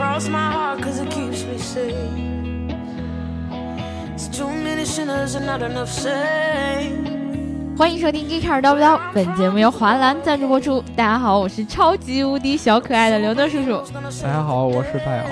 cross my heart cause it keeps me sane. It's too many sinners and not enough saints. 欢迎收听《g 开 r 叨不叨》，本节目由华兰赞助播出。大家好，我是超级无敌小可爱的刘德叔叔。大家好，我是大姚。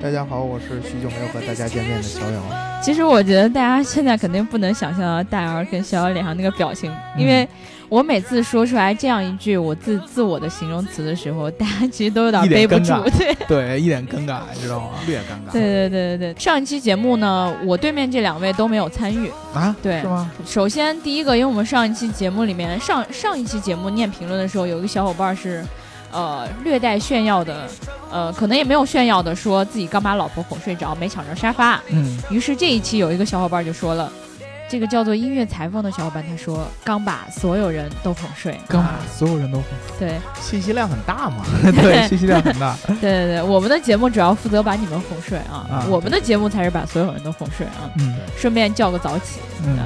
大家好，我是许久没有和大家见面的小姚。其实我觉得大家现在肯定不能想象到大姚跟小姚脸上那个表情，因为我每次说出来这样一句我自自我的形容词的时候，大家其实都有点背不住，对对，一脸尴尬，知道吗？略尴尬。对对对对对。上一期节目呢，我对面这两位都没有参与啊？对，是吗？首先第一个，因为我们上一期节目里面，上上一期节目念评论的时候，有一个小伙伴是。呃，略带炫耀的，呃，可能也没有炫耀的，说自己刚把老婆哄睡着，没抢着沙发。嗯。于是这一期有一个小伙伴就说了，这个叫做音乐裁缝的小伙伴，他说刚把所有人都哄睡，刚把所有人都哄睡。对，信息量很大嘛。对，信息量很大。对对对，我们的节目主要负责把你们哄睡啊，我们的节目才是把所有人都哄睡啊。嗯。顺便叫个早起。嗯。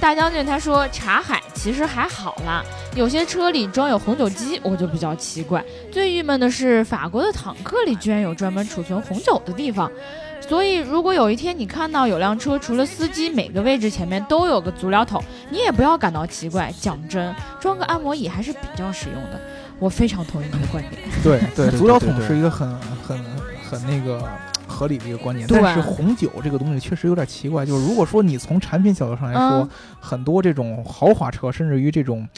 大将军他说：“茶海其实还好啦，有些车里装有红酒机，我就比较奇怪。最郁闷的是，法国的坦克里居然有专门储存红酒的地方。所以，如果有一天你看到有辆车，除了司机，每个位置前面都有个足疗桶，你也不要感到奇怪。讲真，装个按摩椅还是比较实用的。我非常同意你的观点。对对，足疗桶是一个很很很那个。”合理的一个观念，但是红酒这个东西确实有点奇怪。就是如果说你从产品角度上来说，很多这种豪华车，甚至于这种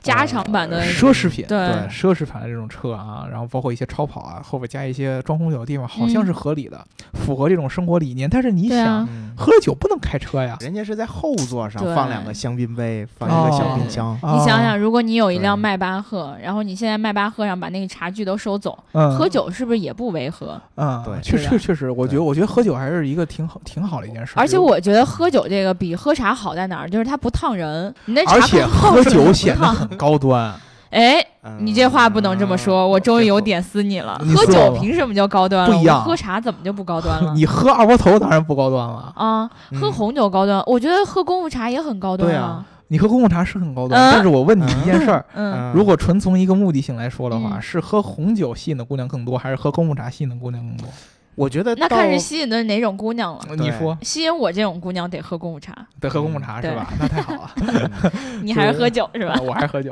加长版的奢侈品，对奢侈品的这种车啊，然后包括一些超跑啊，后边加一些装红酒的地方，好像是合理的，符合这种生活理念。但是你想，喝酒不能开车呀，人家是在后座上放两个香槟杯，放一个小冰箱。你想想，如果你有一辆迈巴赫，然后你现在迈巴赫上把那个茶具都收走，喝酒是不是也不违和？嗯，对，确实确实。我觉得，我觉得喝酒还是一个挺好、挺好的一件事。而且我觉得喝酒这个比喝茶好在哪儿？就是它不烫人。你那茶而且喝酒显得很 高端。哎，你这话不能这么说。我终于有点撕你了。喝酒凭什么就高端了？不一样。喝茶怎么就不高端了？你喝二锅头当然不高端了啊。喝红酒高端，我觉得喝功夫茶也很高端啊。你喝功夫茶是很高端，但是我问你一件事儿：如果纯从一个目的性来说的话，是喝红酒吸引的姑娘更多，还是喝功夫茶吸引的姑娘更多？我觉得那看是吸引的哪种姑娘了。你说，吸引我这种姑娘得喝功夫茶，得喝功夫茶是吧？那太好了。你还是喝酒是吧？我还是喝酒。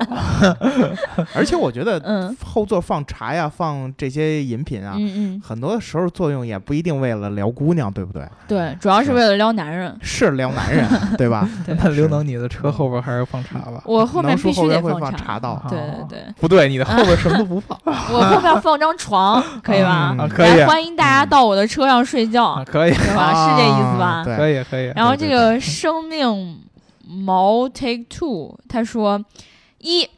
而且我觉得，嗯，后座放茶呀，放这些饮品啊，嗯嗯，很多时候作用也不一定为了撩姑娘，对不对？对，主要是为了撩男人。是撩男人，对吧？那刘能，你的车后边还是放茶吧？我后面必须得放茶道。对对对。不对，你的后边什么都不放。我后面放张床，可以吧？可以。欢迎大家到。到我的车上睡觉，可以是吧？是这意思吧？可以可以。然后这个生命毛 take two，他说：一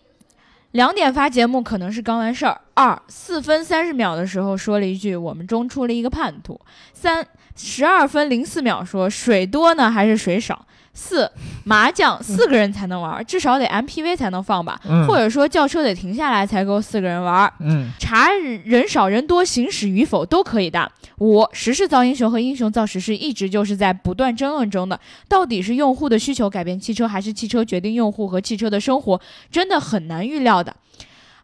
两点发节目可能是刚完事儿；二四分三十秒的时候说了一句我们中出了一个叛徒；三十二分零四秒说水多呢还是水少。四麻将四个人才能玩，至少得 MPV 才能放吧，或者说轿车得停下来才够四个人玩。嗯，查人少人多行驶与否都可以的。五时势造英雄和英雄造时势一直就是在不断争论中的，到底是用户的需求改变汽车，还是汽车决定用户和汽车的生活，真的很难预料的。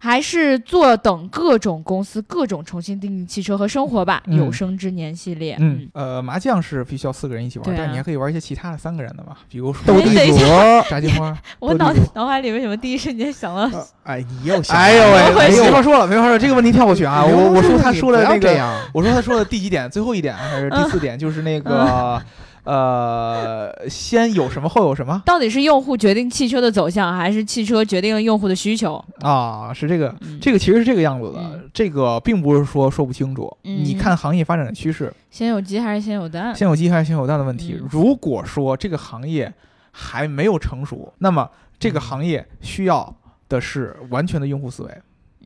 还是坐等各种公司各种重新定义汽车和生活吧。有生之年系列，嗯，呃，麻将是必须要四个人一起玩，但你还可以玩一些其他的三个人的嘛，比如说斗地主、炸金花。我脑脑海里为什么第一瞬间想到？哎，你又想哎呦喂，没法说了，没法说，这个问题跳过去啊。我我说他说的那个，我说他说的第几点？最后一点还是第四点？就是那个。呃，先有什么后有什么？到底是用户决定汽车的走向，还是汽车决定了用户的需求啊？是这个，这个其实是这个样子的。这个并不是说说不清楚。你看行业发展的趋势，先有鸡还是先有蛋？先有鸡还是先有蛋的问题。如果说这个行业还没有成熟，那么这个行业需要的是完全的用户思维。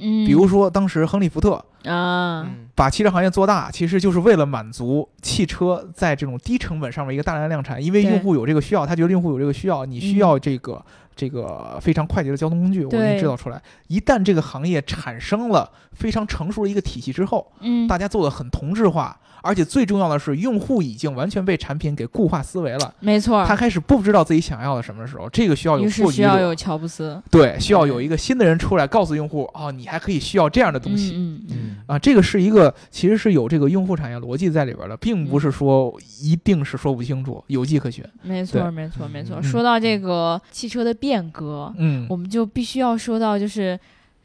嗯，比如说当时亨利福特啊，把汽车行业做大，其实就是为了满足汽车在这种低成本上面一个大量量产，因为用户有这个需要，他觉得用户有这个需要，你需要这个这个非常快捷的交通工具，我能制造出来。一旦这个行业产生了非常成熟的一个体系之后，嗯，大家做的很同质化。而且最重要的是，用户已经完全被产品给固化思维了。没错，他开始不知道自己想要的什么时候，这个需要有需要有乔布斯，对，需要有一个新的人出来告诉用户，哦，你还可以需要这样的东西。嗯嗯啊，这个是一个其实是有这个用户产业逻辑在里边的，并不是说一定是说不清楚，有迹可循。没错，没错，没错。说到这个汽车的变革，嗯，我们就必须要说到就是。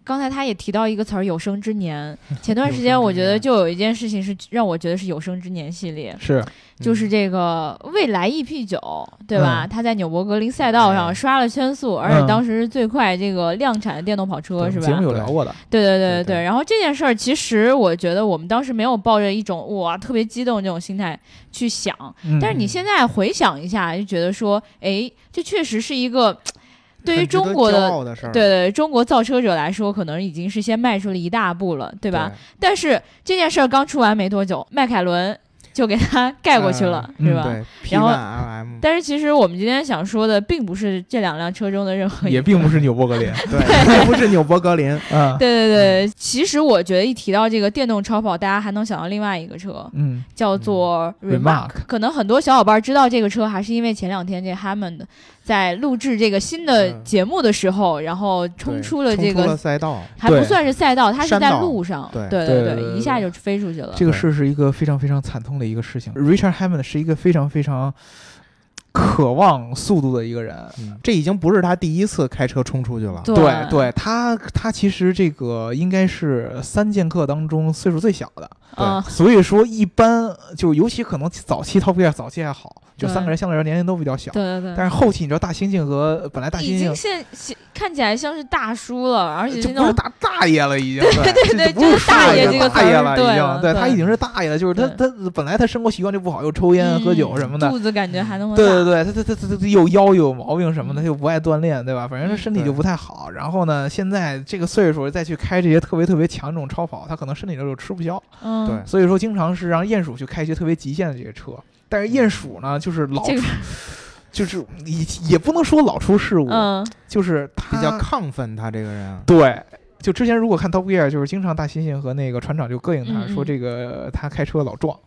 刚才他也提到一个词儿“有生之年 ”。前段时间我觉得就有一件事情是让我觉得是有生之年系列，是就是这个未来 EP 九，对吧？他在纽博格林赛道上刷了圈速，而且当时是最快这个量产的电动跑车，是吧？节目有聊过的。对对对对对。然后这件事儿，其实我觉得我们当时没有抱着一种哇特别激动这种心态去想，但是你现在回想一下，就觉得说，哎，这确实是一个。对于中国的对对中国造车者来说，可能已经是先迈出了一大步了，对吧？但是这件事儿刚出完没多久，迈凯伦。就给它 盖过去了，对吧？然后，但是其实我们今天想说的，并不是这两辆车中的任何一个，也并不是纽博格林，对，也不是纽博格林。嗯，对对对。其实我觉得一提到这个电动超跑，大家还能想到另外一个车，嗯，叫做 Remark。可能很多小伙伴知道这个车，还是因为前两天这 Hammond 在录制这个新的节目的时候，然后冲出了这个赛道，还不算是赛道，它是在路上，对。对对对，一下就飞出去了。这个事是一个非常非常惨痛的。一个事情，Richard Hammond 是一个非常非常渴望速度的一个人，这已经不是他第一次开车冲出去了。对，对他，他其实这个应该是三剑客当中岁数最小的，对，所以说一般就尤其可能早期 Top Gear 早期还好。就三个人相对来说年龄都比较小，对对对。但是后期你知道大猩猩和本来大猩猩已经现看起来像是大叔了，而且就不是大大爷了，已经。对对对，就是大爷这个大爷了，已经。对他已经是大爷了，就是他他本来他生活习惯就不好，又抽烟喝酒什么的，肚子感觉还那。对对对，他他他他他又腰又有毛病什么的，他又不爱锻炼，对吧？反正他身体就不太好。然后呢，现在这个岁数再去开这些特别特别强这种超跑，他可能身体就吃不消。嗯。对。所以说，经常是让鼹鼠去开一些特别极限的这些车。但是鼹鼠呢，就是老，就是也也不能说老出事故，就是比较亢奋。他这个人，对，就之前如果看 Top Gear，就是经常大猩猩和那个船长就膈应他说这个他开车老撞。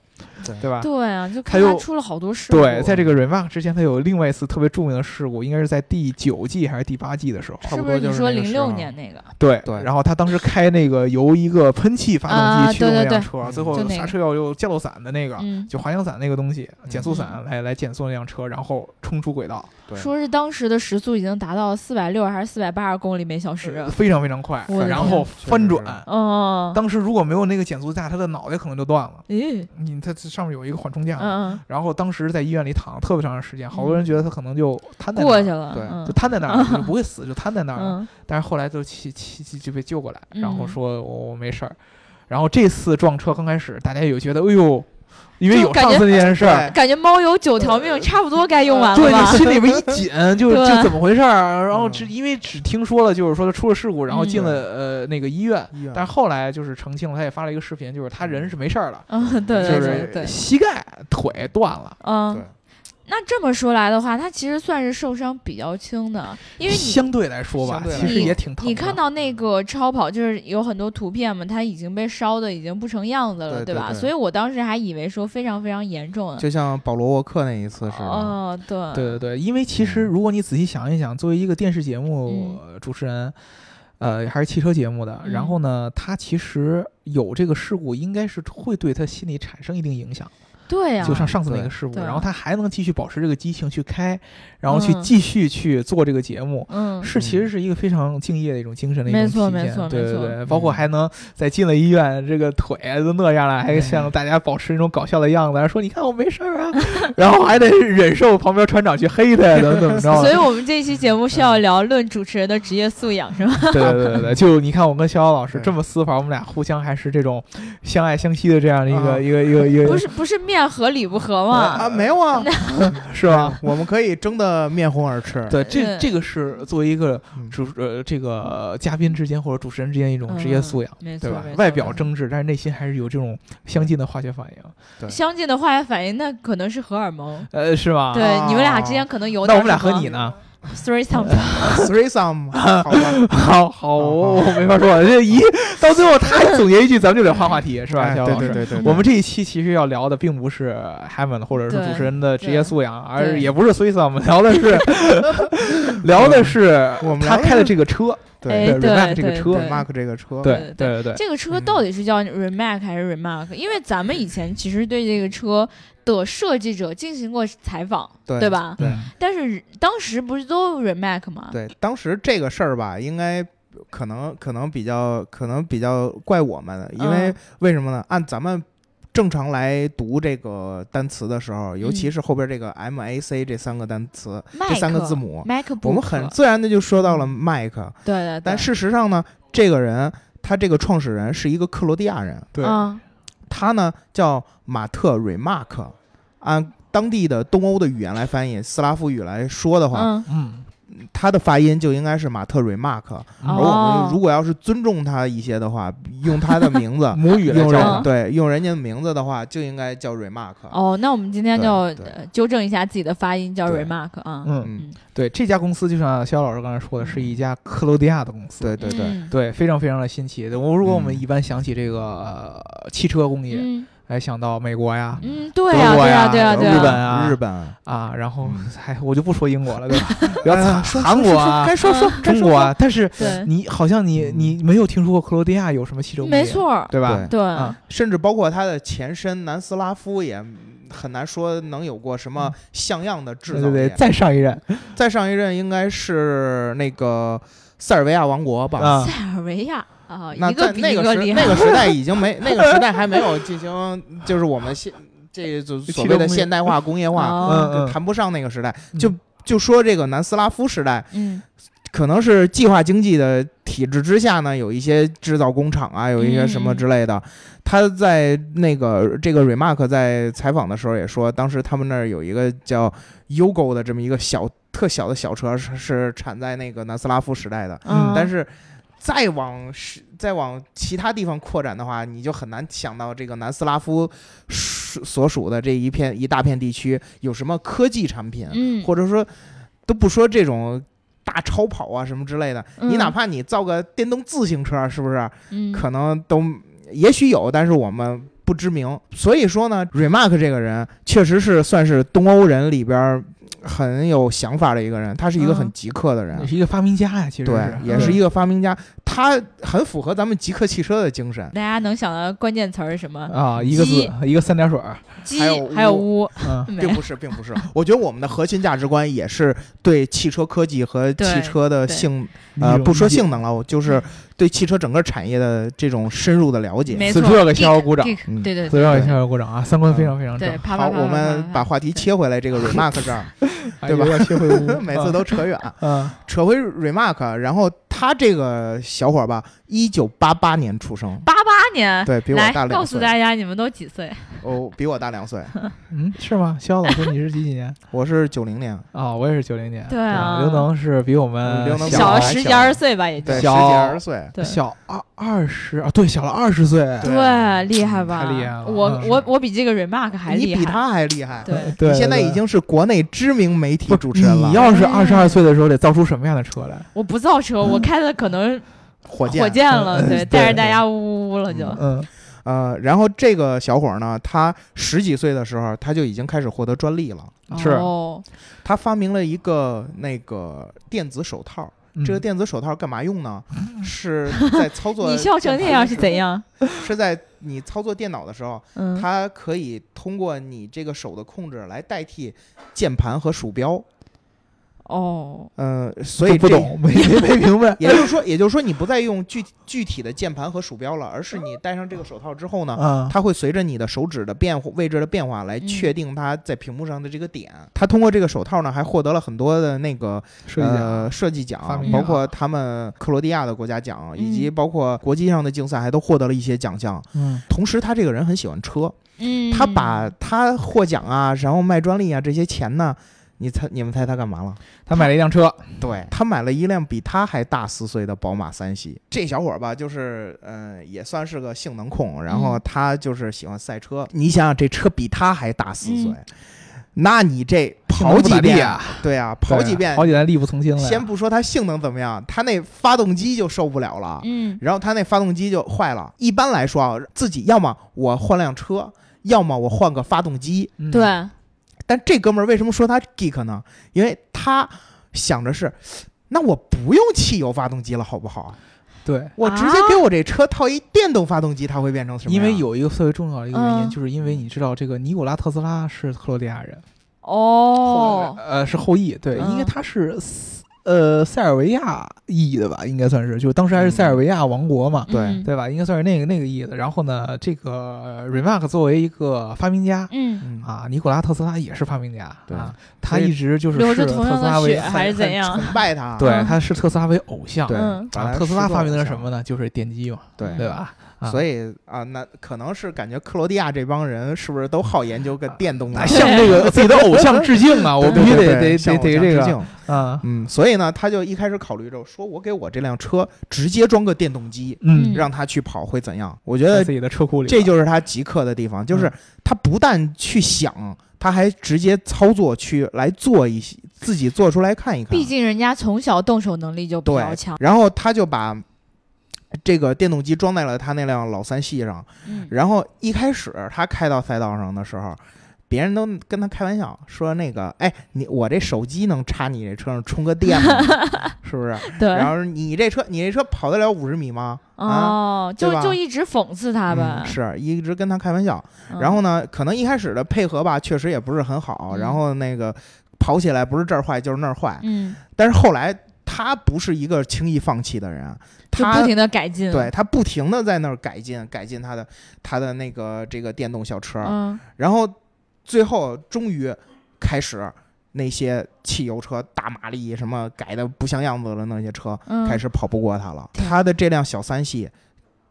对吧？对啊，就他出了好多事故。对，在这个 Remark 之前，他有另外一次特别著名的事故，应该是在第九季还是第八季的时候，差不多就是你说零六年那个？对对。然后他当时开那个由一个喷气发动机驱动那辆车，最后刹车要用降落伞的那个，就滑翔伞那个东西，减速伞来来减速那辆车，然后冲出轨道。说是当时的时速已经达到四百六还是四百八十公里每小时，非常非常快。然后翻转，嗯，当时如果没有那个减速架，他的脑袋可能就断了。咦，你他上面有一个缓冲架。然后当时在医院里躺了特别长时间，好多人觉得他可能就瘫在过去了，对，就瘫在那儿，就不会死，就瘫在那儿了。但是后来就气气气就被救过来，然后说我没事儿。然后这次撞车刚开始，大家有觉得哎呦。因为有上次那件事儿，感觉猫有九条命，差不多该用完了。对，就心里边 一紧，就就怎么回事儿？然后只因为只听说了，就是说他出了事故，然后进了呃那个医院。但是后来就是澄清了，他也发了一个视频，就是他人是没事儿了。嗯，对对对，就是膝盖腿断了。嗯，对。那这么说来的话，他其实算是受伤比较轻的，因为你相对来说吧，其实也挺疼。你看到那个超跑，就是有很多图片嘛，他已经被烧的已经不成样子了，对吧？所以我当时还以为说非常非常严重，就像保罗沃克那一次似的。哦，对，对对对，因为其实如果你仔细想一想，作为一个电视节目主持人，呃，还是汽车节目的，然后呢，他其实有这个事故，应该是会对他心理产生一定影响。对呀，就像上次那个事故，然后他还能继续保持这个激情去开，然后去继续去做这个节目，嗯，是其实是一个非常敬业的一种精神的一种体现，没错没错，对对对，包括还能在进了医院，这个腿都那样了，还向大家保持那种搞笑的样子，说你看我没事啊，然后还得忍受旁边船长去黑他呀，怎么怎么着。所以我们这期节目是要聊论主持人的职业素养，是吗？对对对对，就你看我跟逍遥老师这么私房，我们俩互相还是这种相爱相惜的这样的一个一个一个一个，不是不是面和理不合。啊，没有啊，是吧？我们可以争得面红耳赤。对，这这个是作为一个主呃这个嘉宾之间或者主持人之间一种职业素养，对吧？外表争执，但是内心还是有这种相近的化学反应。相近的化学反应，那可能是荷尔蒙，呃，是吧？对，你们俩之间可能有。那我们俩和你呢？Three some，好吧，好好，我没法说，这一到最后他总结一句，咱们就得换话题，是吧？对对对对，我们这一期其实要聊的并不是 Heaven 或者是主持人的职业素养，而也不是 Three some，聊的是聊的是他开的这个车。对，Remark 这个车，Remark 这个车，对对对，这个车到底是叫 Remark 还是 Remark？因为咱们以前其实对这个车的设计者进行过采访，对吧？对。但是当时不是都 Remark 吗？对，当时这个事儿吧，应该可能可能比较可能比较怪我们，因为为什么呢？按咱们。正常来读这个单词的时候，尤其是后边这个 M A C 这三个单词，这三个字母，我们很自然的就说到了麦克。对对。但事实上呢，这个人他这个创始人是一个克罗地亚人。对。他呢叫马特·瑞马克，按当地的东欧的语言来翻译，斯拉夫语来说的话，嗯。他的发音就应该是马特·瑞马克，而我们如果要是尊重他一些的话，用他的名字 母语来叫，对，用人家的名字的话，就应该叫瑞马克。哦，那我们今天就纠正一下自己的发音，叫瑞马克啊。嗯，对，这家公司就像肖老师刚才说的，是一家克罗地亚的公司。对对对对，非常非常的新奇。我如果我们一般想起这个汽车工业。还想到美国呀，嗯，对呀，对呀，对呀，对呀日本啊，日本啊，然后还我就不说英国了，对吧？不要韩国啊，该说说中国啊。但是你好像你你没有听说过克罗地亚有什么汽车工业，没错，对吧？对，甚至包括它的前身南斯拉夫也很难说能有过什么像样的制造对对对，再上一任，再上一任应该是那个塞尔维亚王国吧？塞尔维亚。啊，那在那个时那个时代已经没那个时代还没有进行，就是我们现这就所谓的现代化工业化，谈不上那个时代。就就说这个南斯拉夫时代，嗯，可能是计划经济的体制之下呢，有一些制造工厂啊，有一些什么之类的。他在那个这个 Remark 在采访的时候也说，当时他们那儿有一个叫 Yugo 的这么一个小特小的小车，是是产在那个南斯拉夫时代的，但是。再往是再往其他地方扩展的话，你就很难想到这个南斯拉夫所属的这一片一大片地区有什么科技产品，或者说都不说这种大超跑啊什么之类的，你哪怕你造个电动自行车，是不是？可能都也许有，但是我们不知名。所以说呢，Remark 这个人确实是算是东欧人里边。很有想法的一个人，他是一个很极客的人，也是一个发明家呀。其实对，也是一个发明家，他很符合咱们极客汽车的精神。大家能想到关键词儿是什么？啊？一个字，一个三点水，还有还有屋，并不是，并不是。我觉得我们的核心价值观也是对汽车科技和汽车的性，呃，不说性能了，就是 对汽车整个产业的这种深入的了解。此处给逍遥鼓掌，对对，此处给逍遥鼓掌啊！三观非常非常正。好，我们把话题切回来，这个 Remark 这儿。对吧？切回屋，每次都扯远。嗯，扯回 Remark，然后他这个小伙吧，一九八八年出生。八八年，对比我大两岁。告诉大家，你们都几岁？哦，比我大两岁。嗯，是吗？肖老师，你是几几年？我是九零年。啊，我也是九零年。对啊，刘能是比我们小十几二十岁吧，也就十几二十岁，小二二十啊，对，小了二十岁。对，厉害吧？太厉害了。我我我比这个 Remark 还厉害。你比他还厉害。对，你现在已经是国内知名媒体主持人了。你要是二十二岁的时候，得造出什么样的车来？我不造车，我开的可能火箭火箭了，对，带着大家呜呜呜了就。嗯。呃，然后这个小伙呢，他十几岁的时候，他就已经开始获得专利了。是，他发明了一个那个电子手套。这个电子手套干嘛用呢？是在操作。你笑成那样是怎样？是在你操作电脑的时候，它可以通过你这个手的控制来代替键盘和鼠标。哦，嗯，所以不懂，没没明白。也就是说，也就是说，你不再用具具体的键盘和鼠标了，而是你戴上这个手套之后呢，它会随着你的手指的变位置的变化来确定它在屏幕上的这个点。它通过这个手套呢，还获得了很多的那个呃设计奖，包括他们克罗地亚的国家奖，以及包括国际上的竞赛，还都获得了一些奖项。嗯，同时他这个人很喜欢车，嗯，他把他获奖啊，然后卖专利啊这些钱呢。你猜，你们猜他干嘛了？他买了一辆车，对他买了一辆比他还大四岁的宝马三系。这小伙儿吧，就是嗯，也算是个性能控，然后他就是喜欢赛车。你想想，这车比他还大四岁，那你这。跑几遍啊，对啊，跑几遍，跑几遍力不从心了。先不说它性能怎么样，它那发动机就受不了了，嗯，然后它那发动机就坏了。一般来说啊，自己要么我换辆车，要么我换个发动机。嗯对，但这哥们儿为什么说他 geek 呢？因为他想着是，那我不用汽油发动机了，好不好？对，我直接给我这车套一电动发动机，它会变成什么？因为有一个特别重要的一个原因，嗯就是因为你知道这个尼古拉特斯拉是克罗地亚人，哦，呃，是后裔，对，嗯因为他是斯呃塞尔维亚意义的吧，应该算是，就当时还是塞尔维亚王国嘛，对嗯。对。吧？应该算是那个那个意思。然后呢，这个 Remark 作为一个发明家。嗯，嗯，啊，尼古拉特斯拉也是发明家，对。啊，他一直就是流着视同样的特斯拉为血还是怎样？很崇拜他，对，嗯他视特斯拉为偶像，对。嗯，啊，特斯拉发明的是什么呢？就是电机嘛，对。对吧？啊。所以啊，那可能是感觉克罗地亚这帮人是不是都好研究个电动的 那？向这个自己的偶像致敬啊！我必须得得得得这个啊，嗯，所以呢，他就一开始考虑着说，我给我这辆车直接装个电动机，嗯，让它去跑会怎样？我觉得自己的车库里，这就是他极客的地方，就是他不但去想，他还直接操作去来做一些自己做出来看一看。毕竟人家从小动手能力就比较强，，然后他就把这个电动机装在了他那辆老三系上。嗯，然后一开始他开到赛道上的时候，别人都跟他开玩笑说：“那个，哎，你我这手机能插你这车上充个电吗？是不是？对，然后你这车，你这车跑得了五十米吗？啊，哦，就就一直讽刺他呗嗯，，是一直跟他开玩笑。嗯然后呢，可能一开始的配合吧，确实也不是很好。嗯然后那个跑起来不是这儿坏就是那儿坏，嗯，但是后来他不是一个轻易放弃的人，他不停的改进，对他不停的在那儿改进改进他的他的那个这个电动小车，嗯，然后最后终于开始那些汽油车大马力什么改的不像样子的那些车、嗯开始跑不过他了。对他的这辆小三系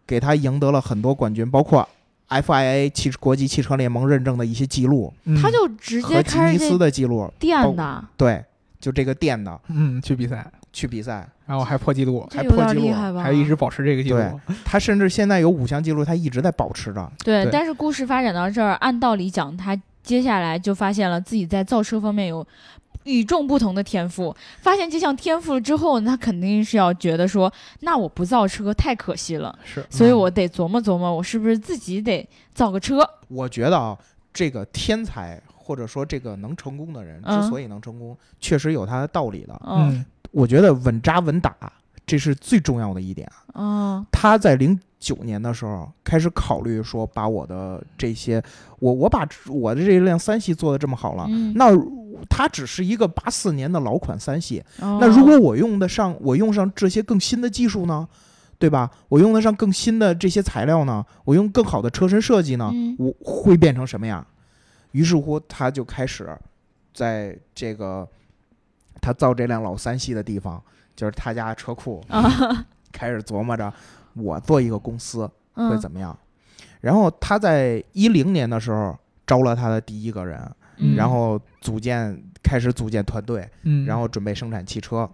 给他赢得了很多冠军，包括 FIA 汽国际汽车联盟认证的一些记录嗯他就直接和吉尼斯的记录。电的，对，就这个电的嗯去比赛，去比赛，然后还破纪录，还破纪录？还一直保持这个记录。他甚至现在有五项记录，他一直在保持着。对，对但是故事发展到这儿，按道理讲，他接下来就发现了自己在造车方面有与众不同的天赋。发现这项天赋了之后，他肯定是要觉得说，那我不造车太可惜了，是，所以我得琢磨琢磨，我是不是自己得造个车？我觉得啊，这个天才或者说这个能成功的人，嗯之所以能成功，确实有他的道理的。嗯嗯我觉得稳扎稳打，这是最重要的一点。嗯他在零九年的时候开始考虑说，把我的这些，我我把我的这辆三系做的这么好了，嗯，那它只是一个八四年的老款三系，那那如果我用得上，我用上这些更新的技术呢，对吧？我用得上更新的这些材料呢，我用更好的车身设计呢，嗯？我会变成什么样？于是乎，他就开始在这个他造这辆老三系的地方，就是他家车库，啊，开始琢磨着我做一个公司会嗯怎么样。然后他在一零年的时候招了他的第一个人，嗯然后组建开始组建团队，嗯，然后准备生产汽车。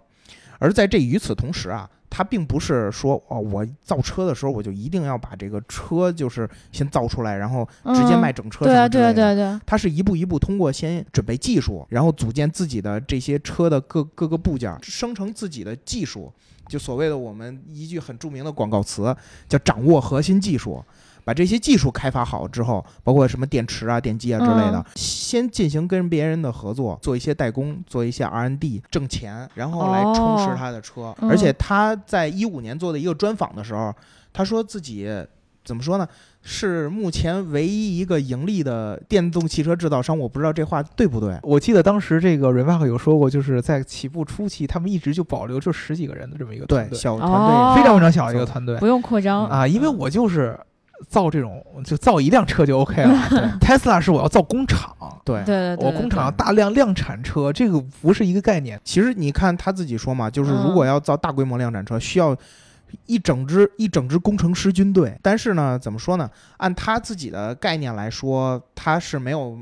而在这与此同时啊，他并不是说哦，我造车的时候我就一定要把这个车就是先造出来，然后直接嗯卖整车对啊对。对啊对啊，他是一步一步通过先准备技术，然后组建自己的这些车的各各个部件，生成自己的技术，就所谓的我们一句很著名的广告词叫掌握核心技术。把这些技术开发好之后，包括什么电池啊、电机啊之类的，嗯先进行跟别人的合作，做一些代工，做一些 R&D，挣钱，然后来充实哦他的车。嗯而且他在一五年做的一个专访的时候，他说自己怎么说呢？是目前唯一一个盈利的电动汽车制造商。我不知道这话对不对。我记得当时这个 Remark 有说过，就是在起步初期，他们一直就保留就十几个人的这么一个团对，队，小团队、哦非常非常小的一个团队不用扩张啊，因为我就是造这种就造一辆车就 OK 了。对 Tesla 是我要造工厂，对对对对，我工厂要大量量产车，这个不是一个概念。其实你看他自己说嘛，就是嗯如果要造大规模量产车，需要一整支一整支工程师军队。但是呢，怎么说呢？按他自己的概念来说，他是没有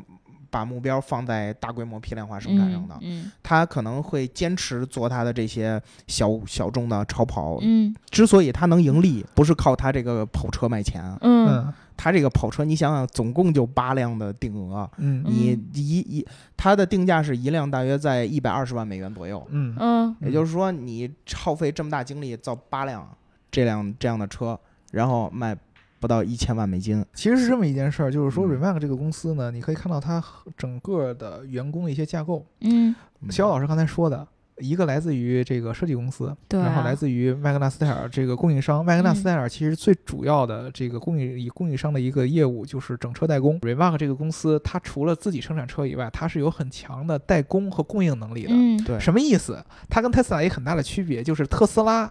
把目标放在大规模批量化生产上的，嗯他可能会坚持做他的这些小小众的超跑。嗯。之所以他能盈利，不是靠他这个跑车卖钱，嗯。嗯。他这个跑车你想想，总共就八辆的定额，嗯。你嗯一一它的定价是一辆大约在一百二十万美元左右，嗯。嗯。也就是说你耗费这么大精力造八辆这辆这样的车，然后卖不到一千万美金。其实是这么一件事儿，就是说嗯 Remax 这个公司呢，你可以看到它整个的员工的一些架构。嗯，肖老师刚才说的，一个来自于这个设计公司，对啊然后来自于麦格纳斯泰尔这个供应商。麦格纳斯泰尔其实最主要的这个供应以供应商的一个业务就是整车代工。Remark 这个公司，它除了自己生产车以外，它是有很强的代工和供应能力的。嗯对什么意思？它跟特斯拉有很大的区别，就是特斯拉。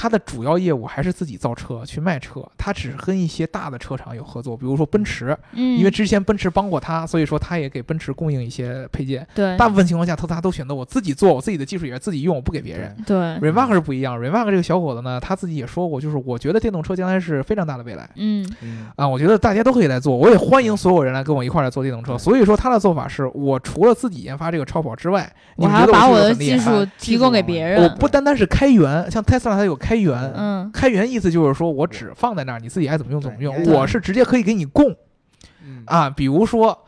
它的主要业务还是自己造车去卖车，他只是跟一些大的车厂有合作，比如说奔驰，嗯，因为之前奔驰帮过他，所以说他也给奔驰供应一些配件。对大部分情况下，特斯拉都选择我自己做，我自己的技术也是自己用，我不给别人。对 Remark 是不一样，Remark 这个小伙子呢，他自己也说过，就是我觉得电动车将来是非常大的未来嗯嗯，啊，我觉得大家都可以来做，我也欢迎所有人来跟我一块儿来做电动车。所以说他的做法是我除了自己研发这个超跑之外，你我还要把我的技术提供给别人我。不单单是开源，像 Tesla 它有开源，嗯。开源意思就是说我只放在那儿，你自己爱怎么用怎么用，我是直接可以给你供。嗯。啊，比如说，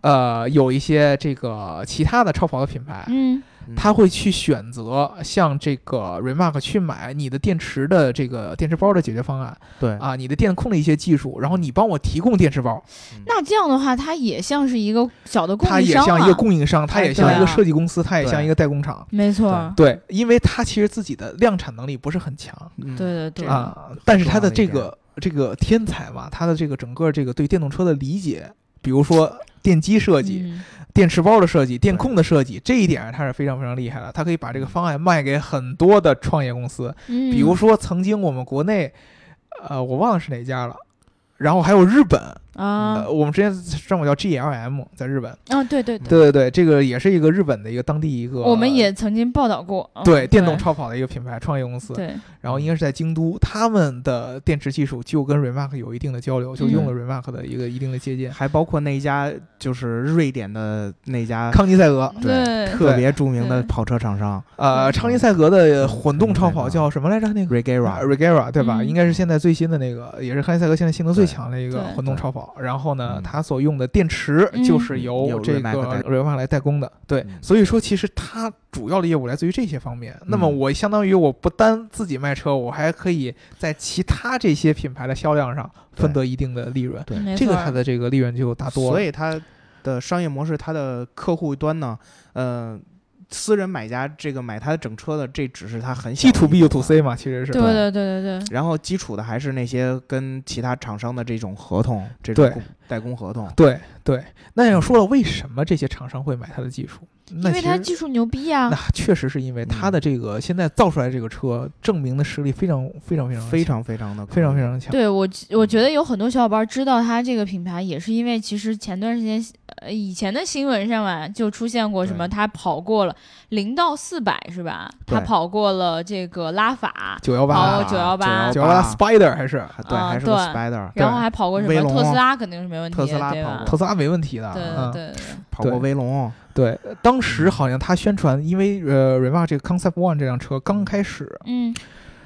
呃，有一些这个其他的超跑的品牌，嗯他会去选择向这个 Remark 去买你的电池的这个电池包的解决方案对。啊，你的电控的一些技术，然后你帮我提供电池包，那这样的话，它也像是一个小的供它应商啊。也像一个供应商，它也像一个设计公司，它也像一个代工厂。没错，对，因为它其实自己的量产能力不是很强。嗯。对对对，啊，但是它的这个这个天才嘛，它的这个整个这个对电动车的理解，比如说电机设计，嗯电池包的设计、电控的设计，这一点上它是非常非常厉害的。它可以把这个方案卖给很多的创业公司，嗯，比如说曾经我们国内，呃，我忘了是哪家了。然后还有日本，啊呃，我们之前上过叫 GLM，在日本。啊，对对对，对对对，这个也是一个日本的一个当地一个，我们也曾经报道过，嗯对电动超跑的一个品牌创业公司。对，然后应该是在京都，他们的电池技术就跟 Remark 有一定的交流，就用了 Remark 的一个一定的借鉴。还包括那一家就是瑞典的那家康尼赛格，对特别著名的跑车厂商呃，康尼赛格的混动超跑叫什么来着？那个 Regera，Regera 对吧？嗯应该是现在最新的那个，也是康尼赛格现在性能最强的一个混动超跑。然后呢，嗯它所用的电池嗯就是由由这个代 Rimac 来代工的。对嗯，所以说其实它主要的业务来自于这些方面。那么嗯我相当于我不单自己卖车，我还可以在其他这些品牌的销量上分得一定的利润。对这个它的这个利润就大多了。所以它的商业模式，它的客户端呢，呃，私人买家这个买它整车的，这只是它很小的 to 一 B 就 to C 嘛，其实是对对对对对，然后基础的还是那些跟其他厂商的这种合同，这种代工合同。对对。那要说了，为什么这些厂商会买它的技术？那因为它技术牛逼啊那，确实是因为它的这个现在造出来这个车证明的实力非常非常非常非常非常的非常非常强。对我我觉得有很多小伙伴知道它这个品牌，也是因为其实前段时间呃以前的新闻上嘛就出现过什么，对他跑过了零到四百是吧？对他跑过了这个拉法，九幺八跑918 918九幺八 Spider 还是还对，啊还是 Spider，然后还跑过什么特斯拉肯定是没问题的，特斯拉跑过？特斯拉没问题的。对嗯对对对，跑过威龙，对，当时好像他宣传，因为呃 Remark 这个 Concept One 这辆车刚开始嗯。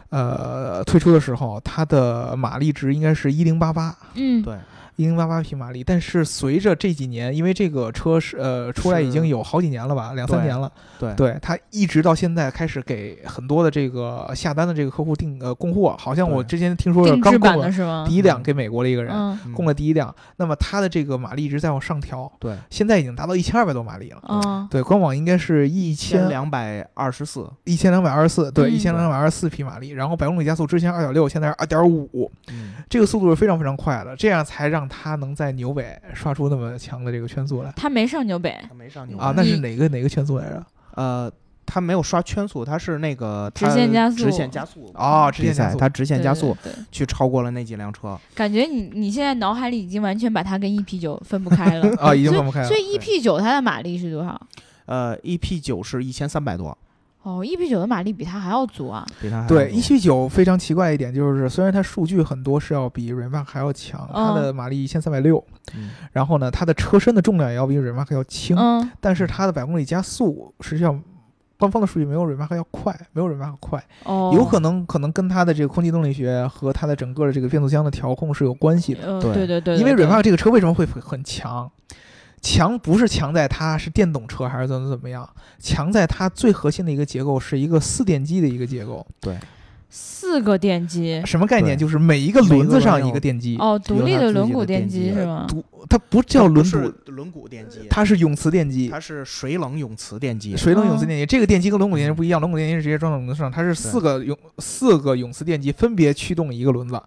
呃推出的时候，它的马力值应该是一零八八。嗯，对，一零八八匹马力，但是随着这几年，因为这个车是呃出来已经有好几年了吧，两三年了，对。对，它一直到现在开始给很多的这个下单的这个客户订呃供货，好像我之前听说是刚供了版的是吗？第？一辆给美国的一个人，供了第一辆，那么它的这个马力一直在往上调，对，现在已经达到一千二百多马力了。嗯对，官网应该是一千千两百二十四，一千两百二十四，对，嗯。一千两百二十四匹马力，然后百公里加速之前二点六，现在是二点五，嗯，这个速度是非常非常快的，这样才让它能在纽北刷出那么强的这个圈速来。他没上纽北，他没上牛啊！那是哪个哪个圈速来着？呃，他没有刷圈速，他是那个直他线加速。直线加速。哦，直比赛，线加速。他直线加速。对，去超过了那几辆车，感觉你你现在脑海里已经完全把它跟 EP 九分不开了。啊 已经分不开了。所以 EP 九它的马力是多少？呃，EP 九是一千三百多，哦，E P 九的马力比它还要足啊。比它还对要，E P 九非常奇怪一点就是，虽然它数据很多是要比 Rimac 还要强，它的马力一千三百六，嗯然后呢，它的车身的重量也要比 Rimac 要轻，嗯，但是它的百公里加速实际上。官方的数据没有 Rimac 要快，没有 Rimac 快，哦，有可能可能跟它的这个空气动力学和它的整个的这个变速箱的调控是有关系的。呃，对对对对，因为对 Rimac 这个车为什么会很很强？强不是强在它是电动车还是怎么怎么样，强在它最核心的一个结构是一个四电机的一个结构。对。四个电机，什么概念？就是每一个轮子上一个电机，哦，独立有它自己轮毂电电机机是吗？独它不叫轮毂，轮毂电机，它是永磁电机。它是水冷永磁电机，水冷永磁哦电机，这个电机跟轮毂电机不一样，轮毂电机是直接装到轮子上，它是四个永四个永磁电机分别驱动一个轮子，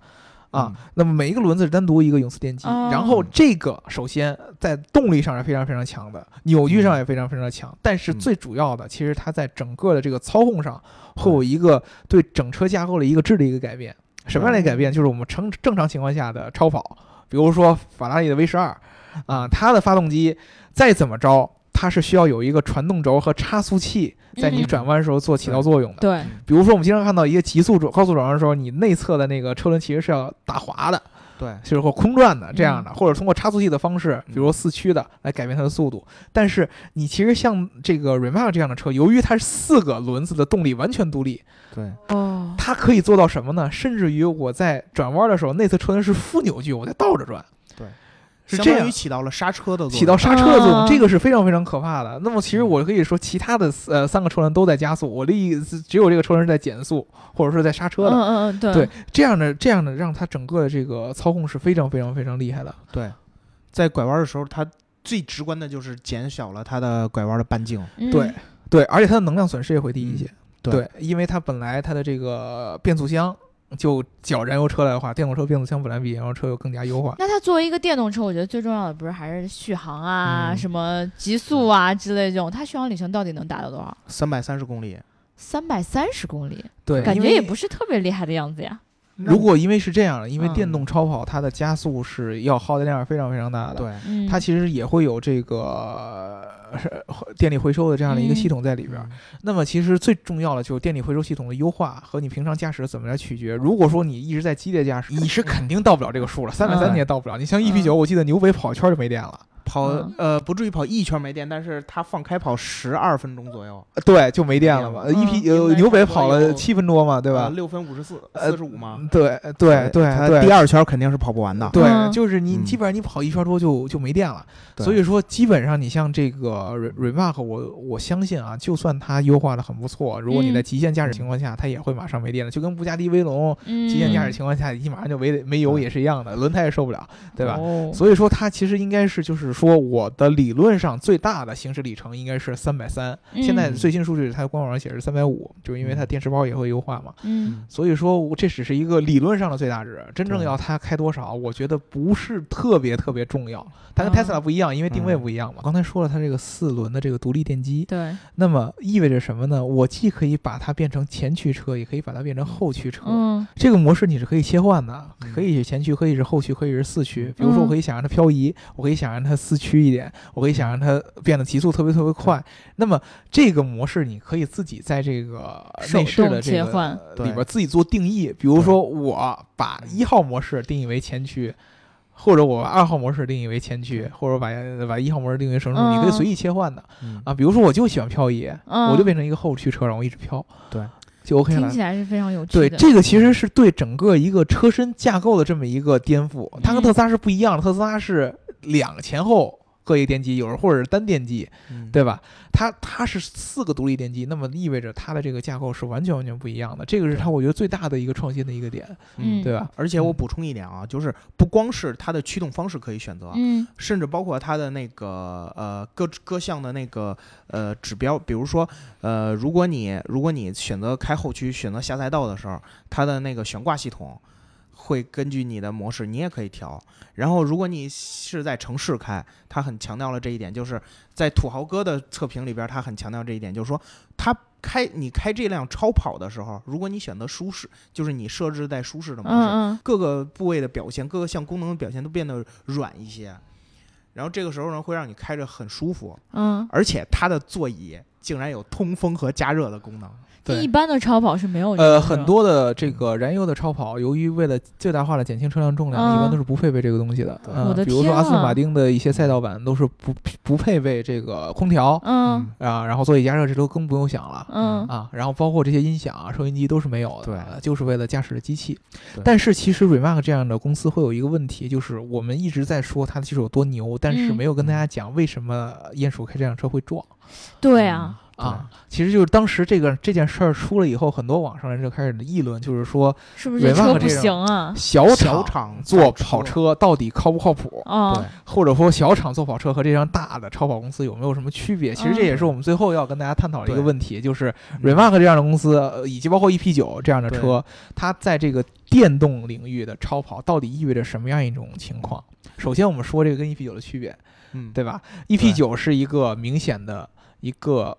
啊，嗯那么每一个轮子是单独一个永磁电机，哦然后这个首先在动力上是非常非常强的，扭矩上也非常非常强，但是嗯最主要的，其实它在整个的这个操控上会有一个对整车架构的一个质的一个改变。什么样的改变？就是我们正正常情况下的超跑，比如说法拉利的 V 十二，啊，它的发动机再怎么着，它是需要有一个传动轴和差速器在你嗯转弯的时候做起到作用的。对，比如说，我们经常看到一个急速转高速转弯的时候，你内侧的那个车轮其实是要打滑的，对，就是或空转的这样嗯的，或者通过差速器的方式，比如说四驱的来改变它的速度。但是你其实像这个 Rimac 这样的车，由于它是四个轮子的动力完全独立，对，哦，它可以做到什么呢？甚至于我在转弯的时候，内侧车轮是负扭矩，我在倒着转。对，是这样相当于。起到了刹车的作用，起到刹车的作用，啊这个是非常非常可怕的。那么其实我可以说，其他的呃三个车轮都在加速，我的意思只有这个车轮是在减速，或者说在刹车的。嗯嗯嗯，对对，这样的这样的让它整个的这个操控是非常非常非常厉害的。对，在拐弯的时候，它最直观的就是减小了它的拐弯的半径，嗯对对，而且它的能量损失也会低一些。嗯对因为它本来它的这个变速箱，就搅燃油车来的话，电动车变速箱本来比燃油车要更加优化。那它作为一个电动车，我觉得最重要的不是还是续航啊、嗯什么极速啊之类这种，它续航里程到底能达到多少？三百三十公里。三百三十公里，对，感觉也不是特别厉害的样子呀。如果因为是这样的，因为嗯电动超跑它的加速是要耗电量非常非常大的。对，嗯，它其实也会有这个呃电力回收的这样的一个系统在里边儿。那么其实最重要的就是电力回收系统的优化和你平常驾驶怎么来取决。如果说你一直在激烈驾驶，你是肯定到不了这个数了，三百三嗯你也到不了。你像 EP 九，我记得纽北跑一圈就没电了，跑嗯呃不至于跑一圈没电，但是它放开跑十二分钟左右，呃对，就没电了嘛。嗯 EP 应该呃纽北跑了七分多嘛，对吧呃？六分五十四，呃四十五吗？对对对对，它第二圈肯定是跑不完的。对，嗯就是你嗯基本上你跑一圈多就就没电了。所以说，基本上你像这个 Re- Remark，我我相信啊，就算它优化的很不错，如果你在嗯极限驾驶情况下，它也会马上没电了，就跟布加迪威龙嗯极限驾驶情况下，一马上就没没油也是一样的，轮胎也受不了，对吧？哦所以说，它其实应该是，就是说，我的理论上最大的行驶里程应该是三百三。现在嗯最新数据，它官网上写是三百五，就是因为它电池包也会优化嘛。嗯所以说，我这只是一个理论上的最大值，真正要它开多少，我觉得不是特别特别重要。它跟嗯 Tesla 不一样，因为定位嗯不一样嘛。刚才说了，它这个四轮的这个独立电机，对，那么意味着什么呢？我既可以把它变成前驱车，也可以把它变成后驱车。嗯这个模式你是可以切换的，嗯可以是前驱，可以是后驱，可以是四驱。比如说，我可以想让它漂移，我可以想让它四驱一点，我可以想让它变得提速特别特别快。那么这个模式你可以自己在这个内饰的这个里边自己做定义。比如说，我把一号模式定义为前驱。或者我把二号模式定义为前驱，或者把把一号模式定义为什么你可以随意切换的嗯啊。比如说，我就喜欢漂移，嗯，我就变成一个后驱车，然后一直漂，对，就 OK 了听。起来是非常有趣的对，这个其实是对整个一个车身架构的这么一个颠覆。它跟嗯特斯拉是不一样的，特斯拉是两个前后各一个电机，有时候或者是单电机，嗯对吧？它它是四个独立电机，那么意味着它的这个架构是完全完全不一样的。这个是它我觉得最大的一个创新的一个点，嗯对吧？而且我补充一点啊，就是不光是它的驱动方式可以选择，嗯甚至包括它的那个呃各各项的那个呃指标，比如说呃，如果你如果你选择开后驱，选择下赛道的时候，它的那个悬挂系统会根据你的模式，你也可以调。然后如果你是在城市开，它很强调了这一点，就是在土豪哥的测评里边，他很强调这一点，就是说他开你开这辆超跑的时候，如果你选择舒适，就是你设置在舒适的模式，嗯嗯各个部位的表现，各个项功能的表现都变得软一些，然后这个时候呢，会让你开着很舒服，嗯而且它的座椅竟然有通风和加热的功能。对。一般的超跑是没有呃，很多的这个燃油的超跑，由于为了最大化的减轻车辆重量，嗯。一般都是不配备这个东西的。对。嗯我的比如说阿斯顿马丁的一些赛道版都是不不配备这个空调。嗯。啊，然后座椅加热这都更不用想了。嗯。啊，然后包括这些音响啊、收音机都是没有的，对。呃就是为了驾驶的机器。但是其实 Remark 这样的公司会有一个问题，就是我们一直在说它的技术有多牛，但是嗯没有跟大家讲为什么鼹鼠开这辆车会撞对。啊，啊。其实就是当时这个这件事儿出了以后，很多网上人就开始议论，就是说是不是这车不行啊？小小厂厂做跑，车到底靠不靠谱？啊对，或者说小厂做跑车和这张大的超跑公司有没有什么区别？其实这也是我们最后要跟大家探讨的一个问题，就是嗯 Remark 这样的公司，呃以及包括 EP 九这样的车，它在这个电动领域的超跑到底意味着什么样一种情况？首先，我们说这个跟 EP 九的区别，嗯，对吧？EP 九是一个明显的一个，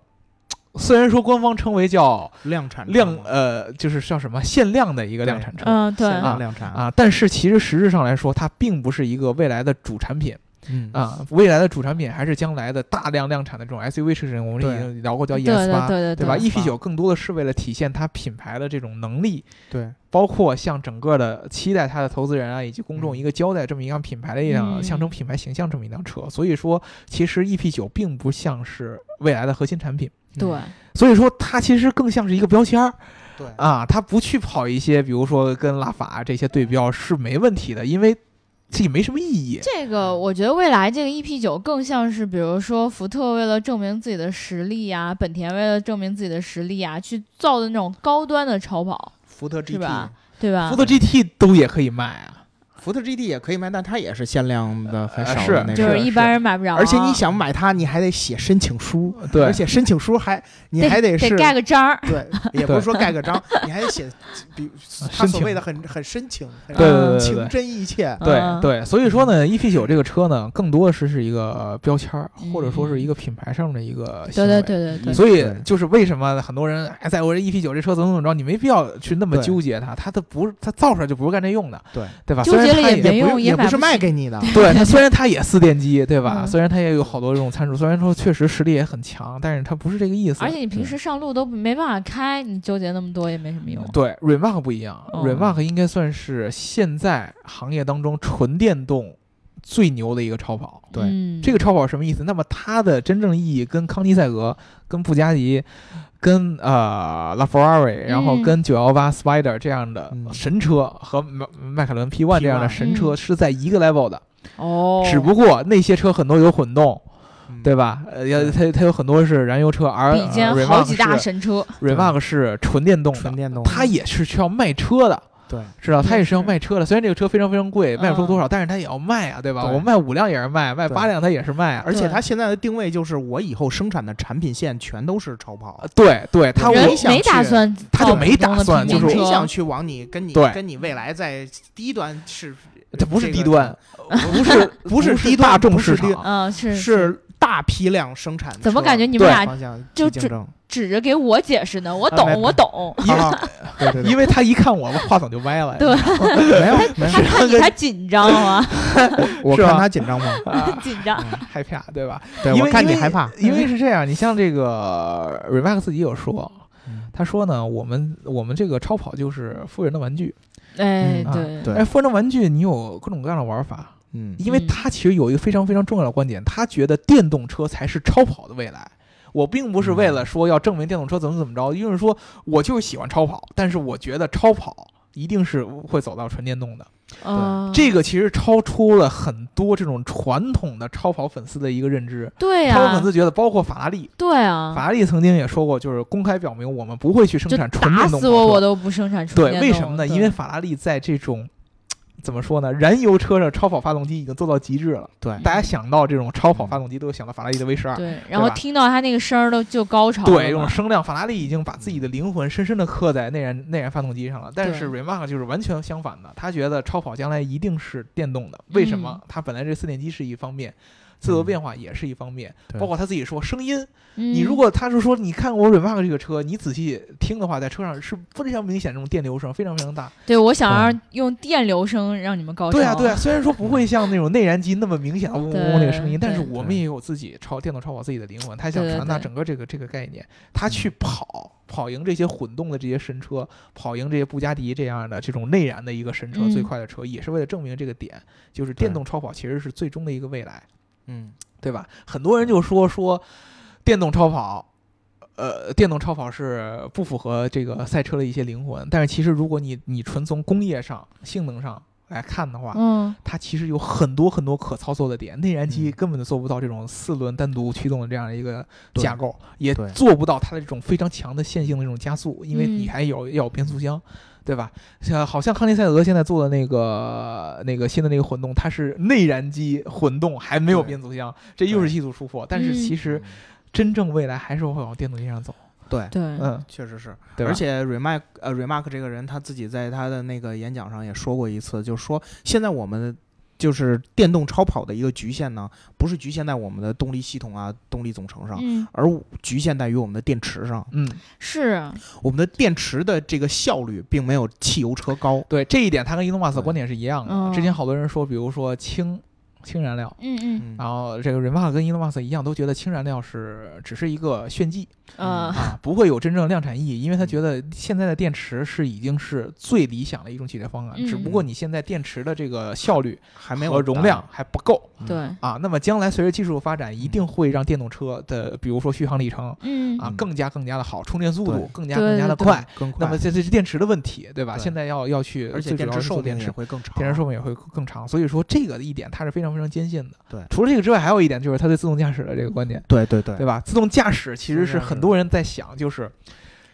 虽然说官方称为叫量产车量呃，就是叫什么限量的一个量产车嗯，对，限量量产，啊，但是其实实质上来说，它并不是一个未来的主产品。嗯。啊，未来的主产品还是将来的大量量产的这种 SUV 车型，我们已经聊过叫 ES 对八，对对吧？EP 九更多的是为了体现它品牌的这种能力，对，包括向整个的期待它的投资人啊以及公众嗯。一个交代，这么一辆品牌的一辆嗯。象征品牌形象这么一辆车。所以说，其实 EP 九并不像是未来的核心产品，对，所以说它其实更像是一个标签儿。对。啊，它不去跑一些比如说跟拉法这些对标是没问题的，因为这也没什么意义。这个我觉得未来这个 EP 九更像是，比如说福特为了证明自己的实力呀、本田为了证明自己的实力啊，去造的那种高端的超跑，福特 GT，吧？对吧？福？特 GT 都也可以卖啊，福特 GT 也可以卖，但它也是限量的，很少的那种。就是一般人买不着，而且你想买它，你还得写申请书，对，而且申请书还你还得是盖个章儿，对，也不是说盖个章，你还得写，比 他所谓的很很深情，很对对对对情真意切。对嗯对，所以说呢，EP 九这个车呢，更多的是是一个呃标签或者说是一个品牌上的一个对对行为。对对对，所以就是为什么很多人还在乎这 EP 九这车怎么怎么着，你没必要去那么纠结它，它的不是它造出来就不是干这用的，对对吧？纠虽然它也没也不也不是用也买不起卖给你的，对它虽然它也四电机，对吧？嗯虽然它也有好多这种参数，虽然说确实实力也很强，但是它不是这个意思。而且你平时上路都没办法开，你纠结那么多也没什么用。对 Remark 不一样、哦 r e m a r k 应该算是现在行业当中纯电动最牛的一个超跑。对嗯这个超跑什么意思？那么它的真正意义跟康尼赛格、跟布加迪、跟呃拉法拉瑞，然后嗯跟九幺八 Spider 这样的嗯。神车和迈迈凯伦 P1 这样的神车嗯。是在一个 level 的，哦，只不过那些车很多有混动，嗯对吧？呃，要它它有很多是燃油车，而比肩呃好几大是神车，Remark 是纯电动的纯，电动，它也是需要卖车的。对。知道，他也是要卖车的。虽然这个车非常非常贵，卖不出嗯多少，但是他也要卖啊，对吧？对。我卖五辆也是卖，卖八辆他也是卖啊。而且他现在的定位就是，我以后生产的产品线全都是超跑。呃，对对，它人我没打算他就没打算就是我没想去往你跟你跟你未来在低端是，这 不是低端，不是不是低大众市场，嗯，是是大批量生产，怎么感觉你们俩就只去竞争？指着给我解释呢？我懂，我懂。因为啊对对对，因为他一看我话筒就歪了，对没有没有他，看你还紧张吗？我看他紧张吗？啊 紧张。害怕，对吧？对，我因为看你害怕。因为是这样，你像这个 Remax 自己有说，嗯他说呢，我们我们这个超跑就是富人的玩具，哎，对哎，富人的玩具你有各种各样的玩法，嗯因为嗯他其实有一个非常非常重要的观点，他觉得电动车才是超跑的未来。我并不是为了说要证明电动车怎么怎么着，因为说我就是喜欢超跑，但是我觉得超跑一定是会走到纯电动的。嗯，这个其实超出了很多这种传统的超跑粉丝的一个认知。对呀超跑粉，丝觉得，包括法拉利，对啊，法拉利曾经也说过，就是公开表明我们不会去生产纯电动跑车。死我我都不生产纯对，电动为什么呢？因为法拉利在这种怎么说呢？燃油车的超跑发动机已经做到极致了。对大家想到这种超跑发动机，都想到法拉利的 V 十二。对，然后听到它那个声儿都就高潮了对，这种声量，法拉利已经把自己的灵魂深深的刻在内燃内燃发动机上了。但是 Remark 就是完全相反的，他觉得超跑将来一定是电动的。为什么嗯？它本来这四电机是一方面，自由变化也是一方面，包括他自己说声音。你如果果他是说你看我 Remark 这个车，你仔细听的话，在车上是非常明显这种电流声，非常非常大。对我想要用电流声让你们高潮。对啊，对啊，虽然说不会像那种内燃机那么明显嗡嗡嗡那个声音，但是我们也有自己超电动超跑自己的灵魂，他想传达整个这个这个概念，他去跑跑赢这些混动的这些神车，跑赢这些布加迪这样的这种内燃的一个神车、嗯最快的车，也是为了证明这个点，就是电动超跑其实是最终的一个未来。嗯，对吧？很多人就说说电动超跑，呃，电动超跑是不符合这个赛车的一些灵魂。但是其实如果你你纯从工业上、性能上来看的话，嗯它其实有很多很多可操作的点。内燃机嗯根本就做不到这种四轮单独驱动的这样的一个架构，也做不到它的这种非常强的线性的这种加速，因为嗯你还有要有变速箱。对吧？像好像康尼赛德现在做的那个那个新的那个混动，它是内燃机混动，还没有变速箱，这又是技术突破。但是嗯其实真正未来还是会往电动机上走。对，对，嗯，确实是。对而且 Remark 呃 Remark 这个人他自己在他的那个演讲上也说过一次，就是说现在我们就是电动超跑的一个局限呢，不是局限在我们的动力系统啊、动力总成上，嗯而局限在于我们的电池上。嗯，是，我们的电池的这个效率并没有汽油车高。对这一点，他跟伊隆马斯的对观点是一样的。嗯之前好多人说，比如说氢氢燃料。嗯嗯嗯然后这个 Remark 跟伊隆马斯一样，都觉得氢燃料是只是一个炫技呃啊，不会有真正的量产意义，因为他觉得现在的电池是已经是最理想的一种解决方案，嗯只不过你现在电池的这个效率还没有和容量还不够。达对，啊，那么将来随着技术的发展，一定会让电动车的，比如说续航里程嗯啊，嗯更加更加的好，充电速度更加更加的快。更快，那么这这是电池的问题，对吧？对现在要要去，而且电池寿命也会更长，电池寿命也会更长。所以说这个一点它是非常非常坚信的。对除了这个之外，还有一点就是他对自动驾驶的这个观点，对对对对吧？自动驾驶其实是自动驾驶很多人在想，就是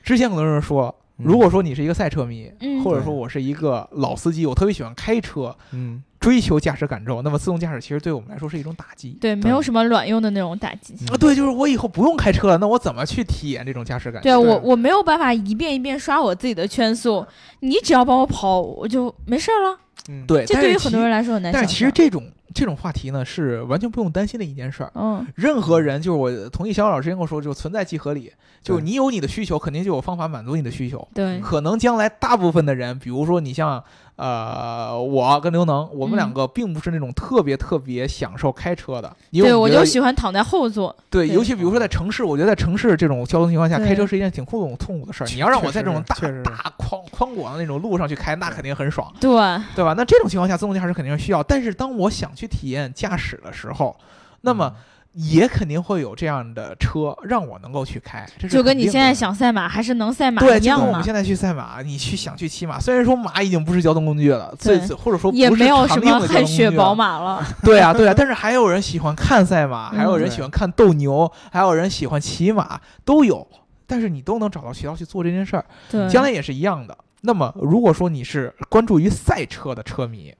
之前很多人说，嗯如果说你是一个赛车迷，嗯或者说我是一个老司机，我特别喜欢开车，嗯追求驾驶感受，那么自动驾驶其实对我们来说是一种打击。对，没有什么卵用的那种打击。嗯啊，对，就是我以后不用开车了，那我怎么去体验这种驾驶感？对啊，我我没有办法一遍一遍刷我自己的圈速，你只要帮我跑，我就没事儿了。嗯，对，这但是其对于很多人来说很难但想象。是其实这种这种话题呢，是完全不用担心的一件事儿。嗯，任何人，就是我同意小老师之前跟我说，就存在即合理，就是你有你的需求，肯定就有方法满足你的需求。对，可能将来大部分的人，比如说你像呃我跟刘能，我们嗯两个并不是那种特别特别享受开车的，因为对我就喜欢躺在后座。对，对尤其比如说在城市，我觉得在城市这种交通情况下，开车是一件挺痛苦痛苦的事儿。你要让我在这种大大宽宽广的那种路上去开，那肯定很爽，对，对吧？那这种情况下，自动驾驶肯定是需要。但是当我想去体验驾驶的时候，那么也肯定会有这样的车让我能够去开。就跟你现在想赛马还是能赛马对，一样嘛就跟我们。现在去赛马，你去想去骑马，虽然说马已经不是交通工具了，最对或者说也没有什么汗血宝马了，对啊，对啊，但是还有人喜欢看赛马，还有人喜欢看斗牛，还有人喜欢骑马，都有。但是你都能找到渠道去做这件事儿，对，将来也是一样的。那么，如果说你是关注于赛车的车迷，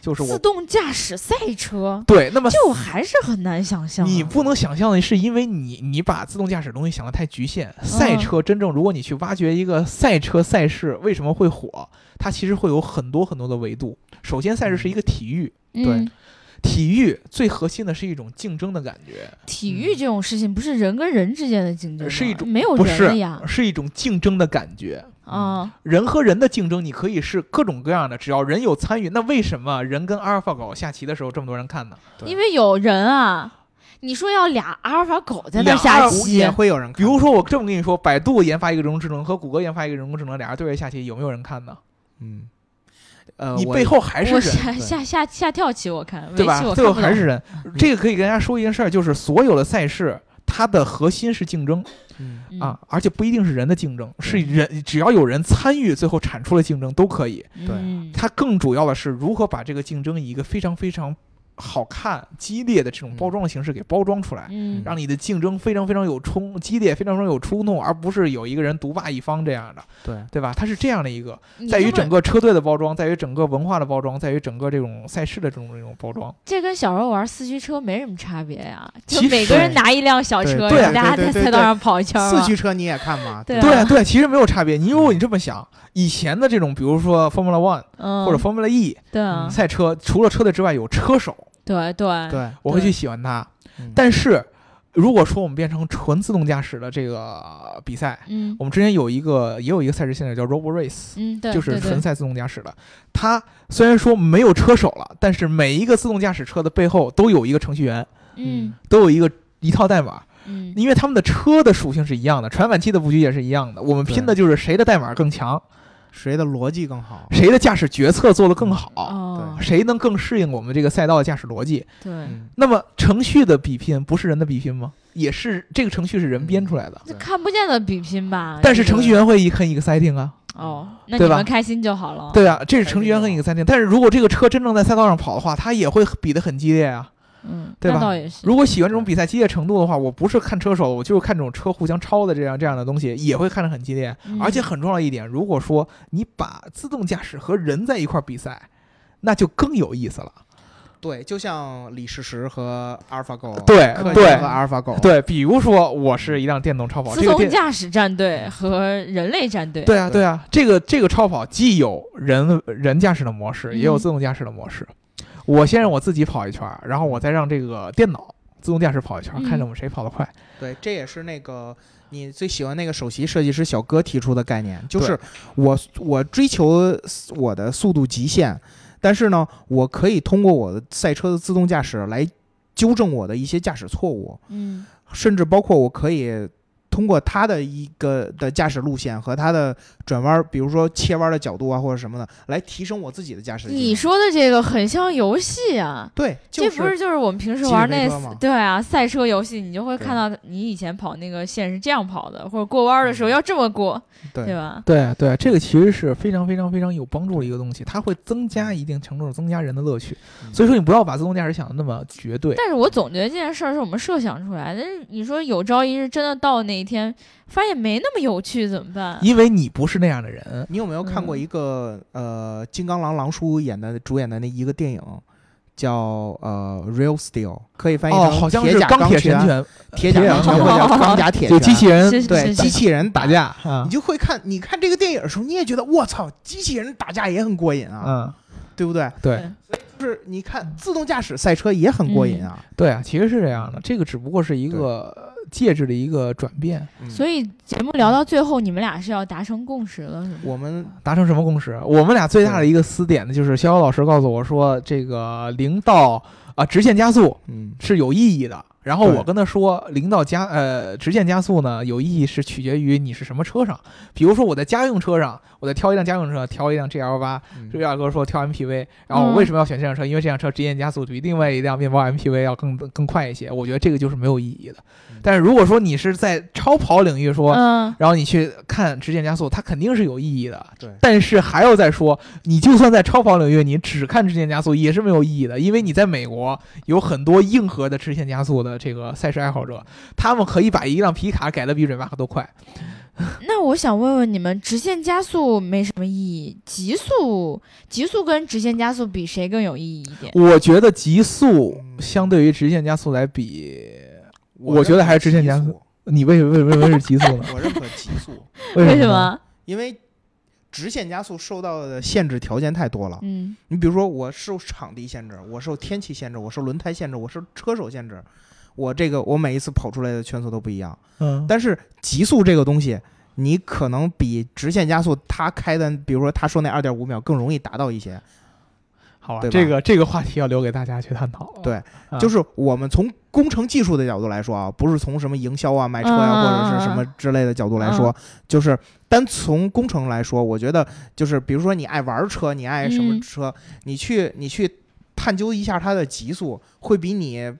就是我动驾驶赛车，对，那么就还是很难想象啊。你不能想象的是，因为你你把自动驾驶东西想得太局限。嗯赛车真正，如果你去挖掘一个赛车赛事为什么会火，它其实会有很多很多的维度。首先，赛事是一个体育，嗯，体育最核心的是一种竞争的感觉，体育这种事情不是人跟人之间的竞争，是一种没有不是呀。是一种竞争的感觉。啊，人和人的竞争，你可以是各种各样的，只要人有参与。那为什么人跟阿尔法狗下棋的时候这么多人看呢？因为有人啊，你说要俩阿尔法狗在那下棋也，会有人看，比如说，我这么跟你说，百度研发一个人工智能和谷歌研发一个人工智能，俩人对着下棋，有没有人看呢？嗯，呃，我你背后还是人，下对下下下跳棋我看，对吧围棋我？最后看不懂。还是人。这个可以跟大家说一件事儿，就是所有的赛事，它的核心是竞争嗯嗯啊，，而且不一定是人的竞争，是人只要有人参与，最后产出了竞争都可以。对嗯它更主要的是如何把这个竞争以一个非常非常好看、激烈的这种包装的形式给包装出来。嗯，让你的竞争非常非常有冲激烈，非常非常有冲动，而不是有一个人独霸一方这样的，对，对吧？它是这样的一个，在于整个车队的包装，在于整个文化的包装，在于整个这种赛事的这种这种包装。这跟小时候玩四驱车没什么差别呀，就其每个人拿一辆小车，对大家在赛道上跑一圈儿。四驱车你也看吗？对啊对对，其实没有差别。你如果你这么想，以前的这种，比如说 Formula One 嗯，或者 Formula E 对啊，赛车，除了车队之外，有车手，对对。对，我会去喜欢它。嗯。但是如果说我们变成纯自动驾驶的这个比赛，嗯。我们之前有一个也有一个赛事现在叫 Robo Race，嗯，对，就是纯赛自动驾驶的。它虽然说没有车手了，但是每一个自动驾驶车的背后都有一个程序员，嗯。都有一个一套代码，嗯。因为他们的车的属性是一样的，传感器的布局也是一样的。我们拼的就是谁的代码更强，谁的逻辑更好？谁的驾驶决策做得更好，哦，谁能更适应我们这个赛道的驾驶逻辑。对，嗯，那么程序的比拼不是人的比拼吗？也是这个程序是人编出来的，这看不见的比拼吧？但是程序员会一很 exciting 啊。哦，那你们开心就好了。对啊，这是程序员和 exciting。但是如果这个车真正在赛道上跑的话，它也会比得很激烈啊。嗯，对吧倒也是。如果喜欢这种比赛激烈程度的话，我不是看车手，我就是看这种车互相超的这样这样的东西，也会看得很激烈。嗯而且很重要一点，如果说你把自动驾驶和人在一块儿比赛，那就更有意思了。对，就像李世石和阿尔法狗，对对和阿尔法狗，对，比如说我是一辆电动超跑，自这个电动驾驶战队和人类战队。对啊，对对啊，这个这个超跑既有人人驾驶的模式，也有嗯自动驾驶的模式。我先让我自己跑一圈儿，然后我再让这个电脑自动驾驶跑一圈看着我们谁跑得快。对，这也是那个你最喜欢那个首席设计师小哥提出的概念，就是我我追求我的速度极限，但是呢，我可以通过我的赛车的自动驾驶来纠正我的一些驾驶错误，嗯甚至包括我可以。通过它的一个的驾驶路线和它的转弯，比如说切弯的角度啊，或者什么的，来提升我自己的驾驶技能。你说的这个很像游戏啊。对，就这不是就是我们平时玩那对啊赛车游戏，你就会看到你以前跑那个线是这样跑的，或者过弯的时候要这么过，嗯对对吧？对对，这个其实是非常非常非常有帮助的一个东西，它会增加一定程度的增加人的乐趣。嗯所以说，你不要把自动驾驶想的那么绝对。但是我总觉得这件事儿是我们设想出来的。但是你说有朝一日真的到那一天，发现没那么有趣怎么办？因为你不是那样的人，你有没有看过嗯。一个、呃金刚狼狼叔演的主演的那一个电影，叫呃《Real Steel》，可以翻译成哦，好像铁甲是钢铁神拳、铁甲钢拳铁甲钢拳或者叫钢甲铁拳，就机器人对机器人打，架啊你，就会看你看这个电影的时候，你也觉得我操，机器人打架也很过瘾啊，嗯，对不对？对。就是你看自动驾驶赛车也很过瘾啊，对啊，其实是这样的，这个只不过是一个介质的一个转变。嗯所以节目聊到最后，你们俩是要达成共识了，是吗？我们达成什么共识？我们俩最大的一个撕点呢，就是逍遥老师告诉我说，这个零到啊、直线加速嗯是有意义的。然后我跟他说，零到加呃直线加速呢有意义是取决于你是什么车上。比如说我在家用车上，我在挑一辆家用车，挑一辆 GL 八，嗯这二哥说挑 MPV，然后我为什么要选这辆车？因为这辆车直线加速比另外一辆面包 MPV 要更更快一些。我觉得这个就是没有意义的嗯。但是如果说你是在超跑领域说，嗯，然后你去看直线加速，它肯定是有意义的。对但是还要再说，你就算在超跑领域，你只看直线加速也是没有意义的，因为你在美国有很多硬核的直线加速的这个赛事爱好者，他们可以把一辆皮卡改得比瑞马克都快。那我想问问你们，直线加速没什么意义，极速极速跟直线加速比，谁更有意义一点？我觉得极速嗯相对于直线加速来比，我我觉得还是直线加速。你为为为什么是极速呢？我认可极速？为什么？因为直线加速受到的限制条件太多了。嗯你比如说，我受场地限制，我受天气限制，我受轮胎限制，我受车手限制，我这个我每一次跑出来的圈速都不一样。嗯，但是极速这个东西，你可能比直线加速它开的，比如说他说那二点五秒更容易达到一些。好这个这个话题要留给大家去探讨。对啊就是我们从工程技术的角度来说啊，不是从什么营销啊、卖车呀、嗯或者是什么之类的角度来说，就是单从工程来说，我觉得就是比如说你爱玩车，你爱什么嗯车，你去你去探究一下它的极速，会比你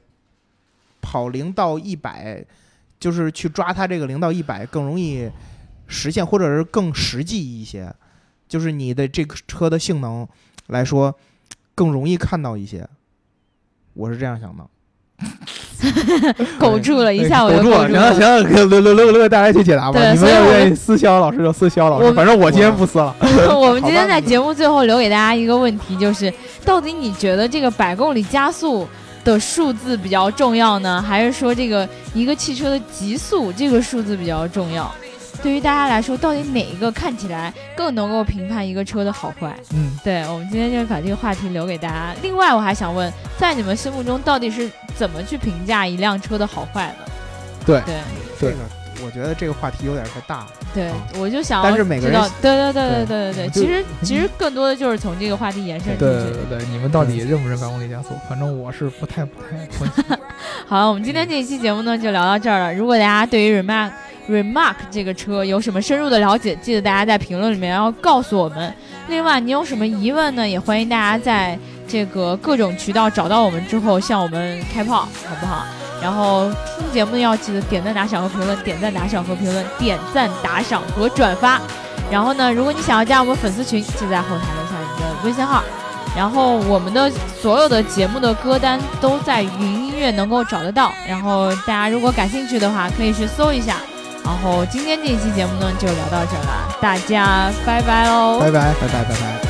跑零到一百，就是去抓它这个零到一百更容易实现，或者是更实际一些。就是你的这个车的性能来说，更容易看到一些。我是这样想的。苟住了一下，我就苟住了，行了行了，留留留留留给大家去解答吧。你们愿意撕逍遥老师就撕肖老师，反正我今天不撕了。我们今天在节目最后留给大家一个问题，就是到底你觉得这个百公里加速的数字比较重要呢，还是说这个一个汽车的极速这个数字比较重要？对于大家来说，到底哪一个看起来更能够评判一个车的好坏？嗯，对，我们今天就把这个话题留给大家。另外，我还想问，在你们心目中，到底是怎么去评价一辆车的好坏的？对对，这个我觉得这个话题有点太大了。对，我就想，但是每个人，对对对对对对对，其实其实更多的就是从这个话题延伸出去。对对对，你们到底认不认百公里加速？反正我是不太不太关心。好了，我们今天这一期节目呢就聊到这儿了。如果大家对于 Remark Remark 这个车有什么深入的了解，记得大家在评论里面要告诉我们。另外，你有什么疑问呢？也欢迎大家在这个各种渠道找到我们之后向我们开炮，好不好？然后听节目的要记得点赞、打赏和评论，点赞、打赏和评论，点赞、打赏和转发。然后呢，如果你想要加我们粉丝群，记得在后台留下你的微信号。然后我们的所有的节目的歌单都在云音乐能够找得到。然后大家如果感兴趣的话，可以去搜一下。然后今天这一期节目呢，就聊到这了，大家拜拜喽！拜拜拜拜拜拜。